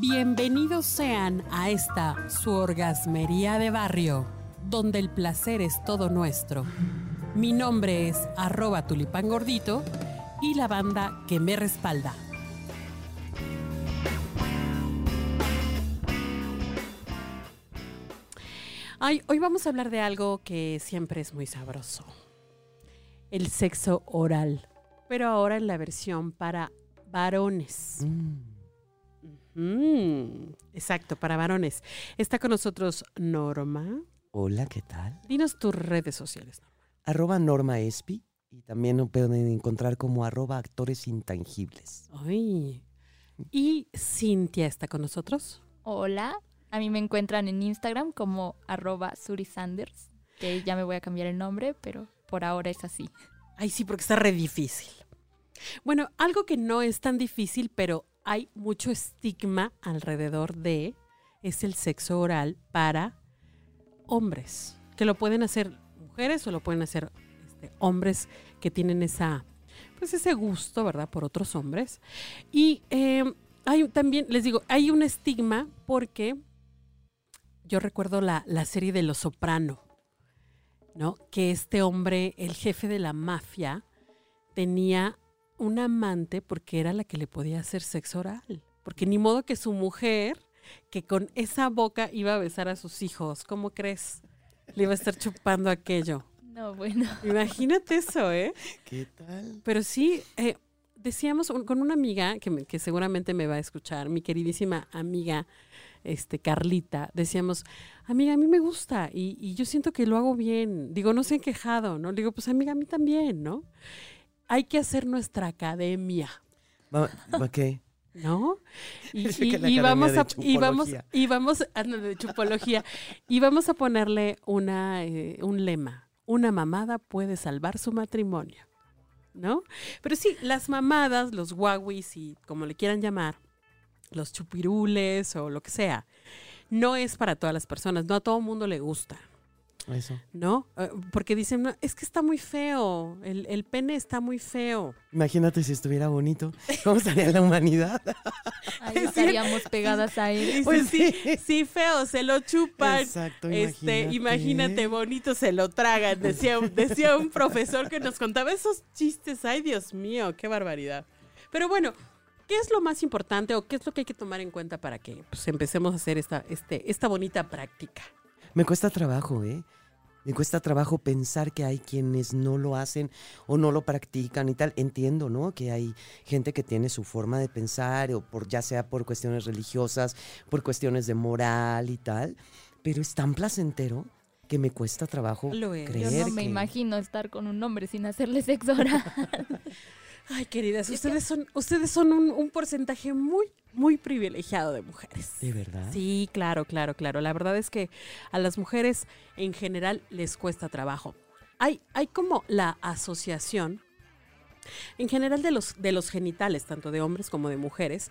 Bienvenidos sean a esta su orgasmería de barrio, donde el placer es todo nuestro. Mi nombre es arroba tulipán gordito y la banda que me respalda. Ay, hoy vamos a hablar de algo que siempre es muy sabroso. El sexo oral, pero ahora en la versión para varones. Mm, exacto, para varones. Está con nosotros Norma. Hola, ¿qué tal? Dinos tus redes sociales. Norma. Arroba Norma Espi y también nos pueden encontrar como arroba actores intangibles. Ay. Y Cintia está con nosotros. Hola, a mí me encuentran en Instagram como arroba surisanders, que ya me voy a cambiar el nombre, pero por ahora es así. Ay, sí, porque está re difícil. Bueno, algo que no es tan difícil, pero hay mucho estigma alrededor de, es el sexo oral para hombres, que lo pueden hacer mujeres o lo pueden hacer este, hombres que tienen esa, pues ese gusto, ¿verdad? Por otros hombres. Y eh, hay también, les digo, hay un estigma porque yo recuerdo la, la serie de Los Soprano, ¿no? Que este hombre, el jefe de la mafia, tenía un amante porque era la que le podía hacer sexo oral. Porque ni modo que su mujer, que con esa boca iba a besar a sus hijos, ¿cómo crees? Le iba a estar chupando aquello. No, bueno. Imagínate eso, ¿eh? ¿Qué tal? Pero sí, eh, decíamos un- con una amiga que, me- que seguramente me va a escuchar, mi queridísima amiga este, Carlita, decíamos, amiga, a mí me gusta y, y yo siento que lo hago bien. Digo, no se han quejado, ¿no? Le digo, pues amiga, a mí también, ¿no? Hay que hacer nuestra academia. ¿Qué? ¿no? Y, vamos a y vamos y vamos de chupología y vamos a ponerle una eh, un lema. Una mamada puede salvar su matrimonio. ¿No? Pero sí, las mamadas, los guaguis y como le quieran llamar, los chupirules o lo que sea, no es para todas las personas, no a todo mundo le gusta. Eso. ¿No? Eh, Porque dicen, "No, es que está muy feo, el, el pene está muy feo. Imagínate si estuviera bonito. ¿Cómo estaría la humanidad? Ahí estaríamos pegadas a él. Pues sí, sí. sí, feo, se lo chupan. Exacto, Este, imagínate, bonito, se lo tragan. Decía, un- decía un profesor que nos contaba esos chistes. Ay, Dios mío, qué barbaridad. Pero bueno, ¿qué es lo más importante o qué es lo que hay que tomar en cuenta para que pues, empecemos a hacer esta, este, esta bonita práctica? Me cuesta trabajo, ¿eh? Me cuesta trabajo pensar que hay quienes no lo hacen o no lo practican y tal. Entiendo, ¿no? Que hay gente que tiene su forma de pensar, o por, ya sea por cuestiones religiosas, por cuestiones de moral y tal. Pero es tan placentero que me cuesta trabajo Lo es. Yo creer Yo no me que- imagino estar con un hombre sin hacerle sexo oral. Ay, queridas, ustedes son, ustedes son un, un porcentaje muy, muy privilegiado de mujeres. ¿De verdad? Sí, claro, claro, claro. La verdad es que a las mujeres en general les cuesta trabajo. Hay, hay como la asociación en general de los, de los genitales, tanto de hombres como de mujeres,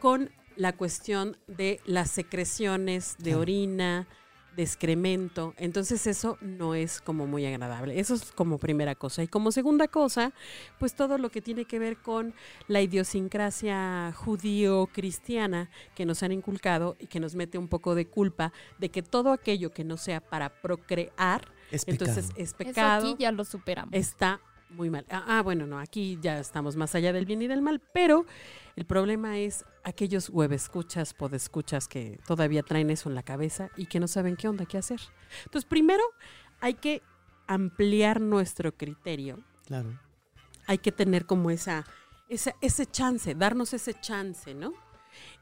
con la cuestión de las secreciones de orina, de excremento. Entonces eso no es como muy agradable. Eso es como primera cosa. Y como segunda cosa, pues todo lo que tiene que ver con la idiosincrasia judío-cristiana que nos han inculcado y que nos mete un poco de culpa de que todo aquello que no sea para procrear, Es pecado. entonces es Eso pecado aquí ya lo superamos. está muy mal. Ah, ah, bueno, no, aquí ya estamos más allá del bien y del mal, pero el problema es aquellos escuchas, podescuchas que todavía traen eso en la cabeza y que no saben qué onda, qué hacer. Entonces, primero hay que ampliar nuestro criterio. Claro. Hay que tener como esa, esa ese chance, darnos ese chance, ¿no?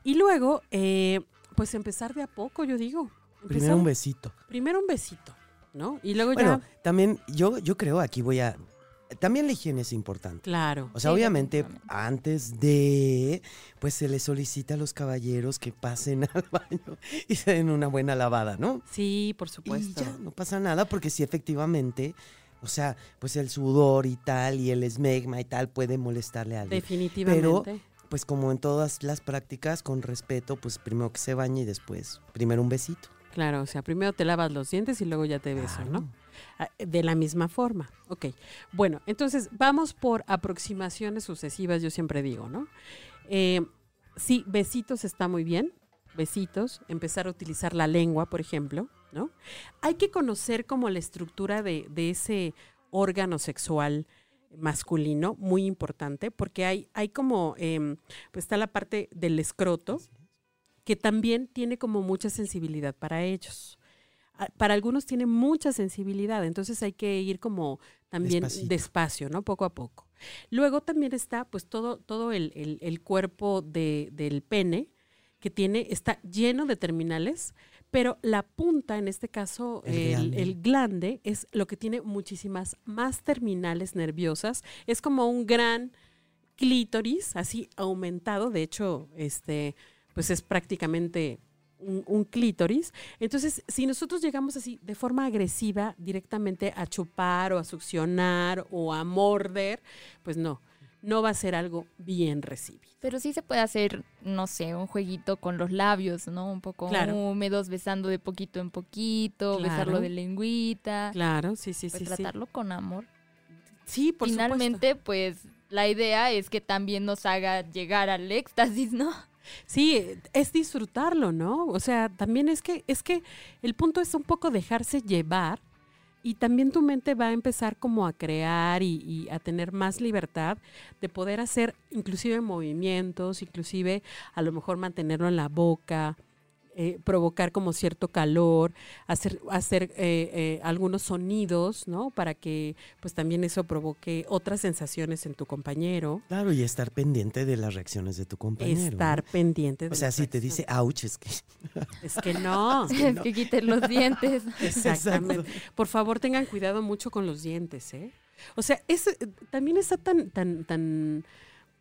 Y luego, eh, pues empezar de a poco, yo digo. Primero un besito. Primero un besito, ¿no? Y luego Bueno, ya, también yo, yo creo, aquí voy a... También la higiene es importante. claro. O sea, Sí, obviamente, antes de, pues se les solicita a los caballeros que pasen al baño y se den una buena lavada, ¿no? Sí, por Y supuesto. ya, no pasa nada, porque sí, efectivamente, o sea, pues el sudor y tal, y el esmegma y tal puede molestarle a alguien. Definitivamente. Pues como en todas las prácticas, con respeto, pues primero que se bañe y después, primero un besito. Claro, o sea, primero te lavas los dientes y luego ya te beso, ¿no? Ah, De la misma forma. Ok. Bueno, entonces vamos por aproximaciones sucesivas, yo siempre digo, ¿no? Eh, sí, besitos está muy bien, besitos, empezar a utilizar la lengua, por ejemplo, ¿no? Hay que conocer como la estructura de, ese órgano sexual masculino, muy importante, porque hay, hay como, em, pues está la parte del escroto, que también tiene como mucha sensibilidad para ellos. Para algunos tiene mucha sensibilidad, entonces hay que ir como también Despacito. despacio, ¿no? Poco a poco. Luego también está pues todo, todo el, el- el cuerpo de- del pene, que tiene, está lleno de terminales, pero la punta, en este caso, El el, glande. el glande, es lo que tiene muchísimas más terminales nerviosas. Es como un gran clítoris, así aumentado. De hecho, este, pues es prácticamente un, un clítoris. Entonces, si nosotros llegamos así de forma agresiva directamente a chupar o a succionar o a morder, pues no, no va a ser algo bien recibido. Pero sí se puede hacer, no sé, un jueguito con los labios, ¿no? Un poco Claro. húmedos, besando de poquito en poquito, Claro. besarlo de lengüita. Claro, sí, sí, pues sí. sí. tratarlo con amor. Sí, por supuesto. Finalmente, pues la idea es que también nos haga llegar al éxtasis, ¿no? Sí, es disfrutarlo, ¿no? O sea, también es que, es que el punto es un poco dejarse llevar y también tu mente va a empezar como a crear y, y a tener más libertad de poder hacer inclusive movimientos, inclusive a lo mejor mantenerlo en la boca, eh, provocar como cierto calor, hacer, hacer eh, eh, algunos sonidos, ¿no? Para que pues también eso provoque otras sensaciones en tu compañero. Claro, y estar pendiente de las reacciones de tu compañero. ¿no? Estar pendiente. de O sea, si te dice ouch, es que. Es que no. Es que quiten los dientes. Exactamente. Por favor, tengan cuidado mucho con los dientes, ¿eh? O sea, es, eh, también está tan, tan, tan,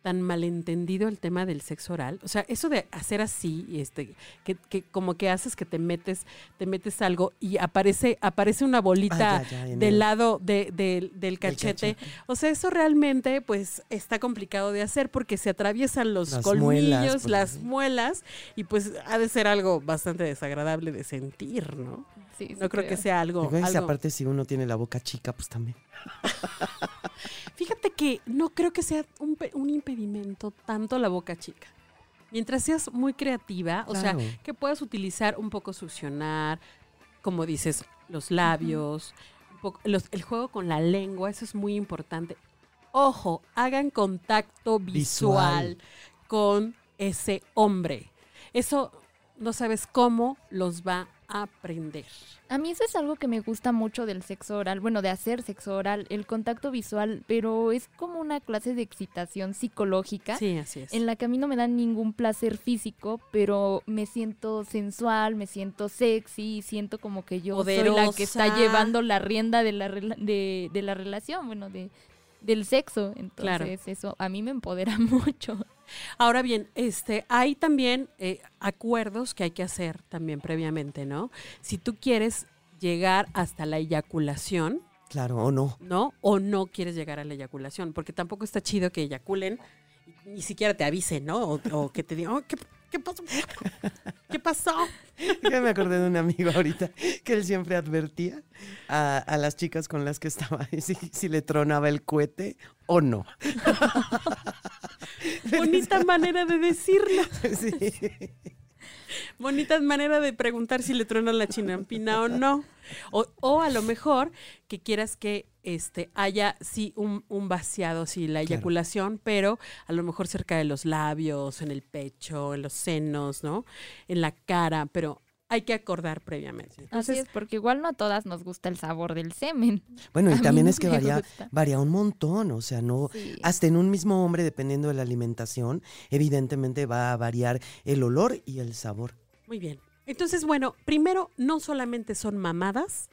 tan malentendido el tema del sexo oral. O sea, eso de hacer así, este, que, que como que haces que te metes, te metes algo y aparece, aparece una bolita Ah, ya, ya, en del el- lado de- del- del cachete. O sea, eso realmente, pues, está complicado de hacer porque se atraviesan los Las colmillos, muelas, pues, las muelas, y pues ha de ser algo bastante desagradable de sentir, ¿no? Sí, sí No creo que sea algo. Y algo- aparte, si uno tiene la boca chica, pues también. Fíjate que no creo que sea un, pe- un impedimento tanto la boca chica. Mientras seas muy creativa, o sea, que puedas utilizar un poco succionar, como dices, los labios, un poco- los- el juego con la lengua, eso es muy importante. Ojo, hagan contacto visual, Visual. con ese hombre. Eso no sabes cómo los va a aprender. A mí eso es algo que me gusta mucho del sexo oral, bueno, de hacer sexo oral, el contacto visual, pero es como una clase de excitación psicológica Sí, así es. en la que a mí no me da ningún placer físico, pero me siento sensual, me siento sexy, siento como que yo soy la que está llevando la rienda de la, rela- de, de la relación, bueno, de, del sexo. Entonces Claro. eso a mí me empodera mucho. Ahora bien, este, hay también eh, acuerdos que hay que hacer también previamente, ¿no? Si tú quieres llegar hasta la eyaculación, Claro, o no. ¿no? O no quieres llegar a la eyaculación, porque tampoco está chido que eyaculen y ni siquiera te avisen, ¿no? O, o que te digan, "Oh, ¿qué, qué pasó? ¿Qué pasó? Ya me acordé de un amigo ahorita que él siempre advertía a, a las chicas con las que estaba si, si le tronaba el cohete o no. Bonita manera de decirlo. Sí. Bonita manera de preguntar si le truena la chinampina o no. O, o a lo mejor que quieras que este, haya sí un, un vaciado, sí, la Claro. eyaculación, pero a lo mejor cerca de los labios, en el pecho, en los senos, ¿no? En la cara, pero hay que acordar previamente. Así Entonces, es, porque igual no a todas nos gusta el sabor del semen. Bueno, y también es que varía, gusta. varía un montón, o sea, no, Sí. hasta en un mismo hombre, dependiendo de la alimentación, evidentemente va a variar el olor y el sabor. Muy bien. Entonces, bueno, primero, no solamente son mamadas.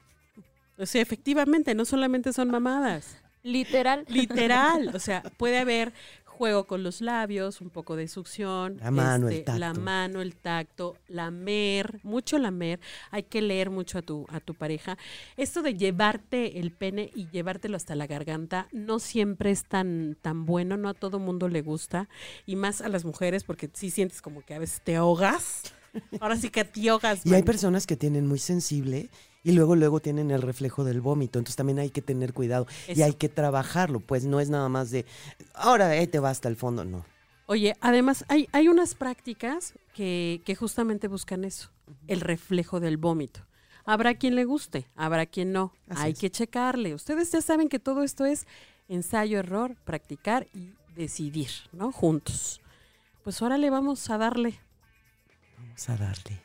O sea, efectivamente, no solamente son mamadas. Literal. Literal. O sea, puede haber juego con los labios, un poco de succión. La mano, el este, La tacto. mano, el tacto, lamer, mucho lamer. Hay que leer mucho a tu, a tu pareja. Esto de llevarte el pene y llevártelo hasta la garganta no siempre es tan, tan bueno, no a todo mundo le gusta. Y más a las mujeres, porque sí sientes como que a veces te ahogas. Ahora sí que te ahogas. Y hay personas que tienen muy sensible y luego luego tienen el reflejo del vómito, entonces también hay que tener cuidado y hay que trabajarlo, pues no es nada más de ahora ahí te va hasta el fondo, no. Oye, además hay, hay unas prácticas que, que justamente buscan eso, el reflejo del vómito. Habrá quien le guste, habrá quien no. Así hay es. que checarle. Ustedes ya saben que todo esto es ensayo, error, practicar y decidir, ¿no? Juntos. Pues ahora le vamos a darle. Vamos a darle.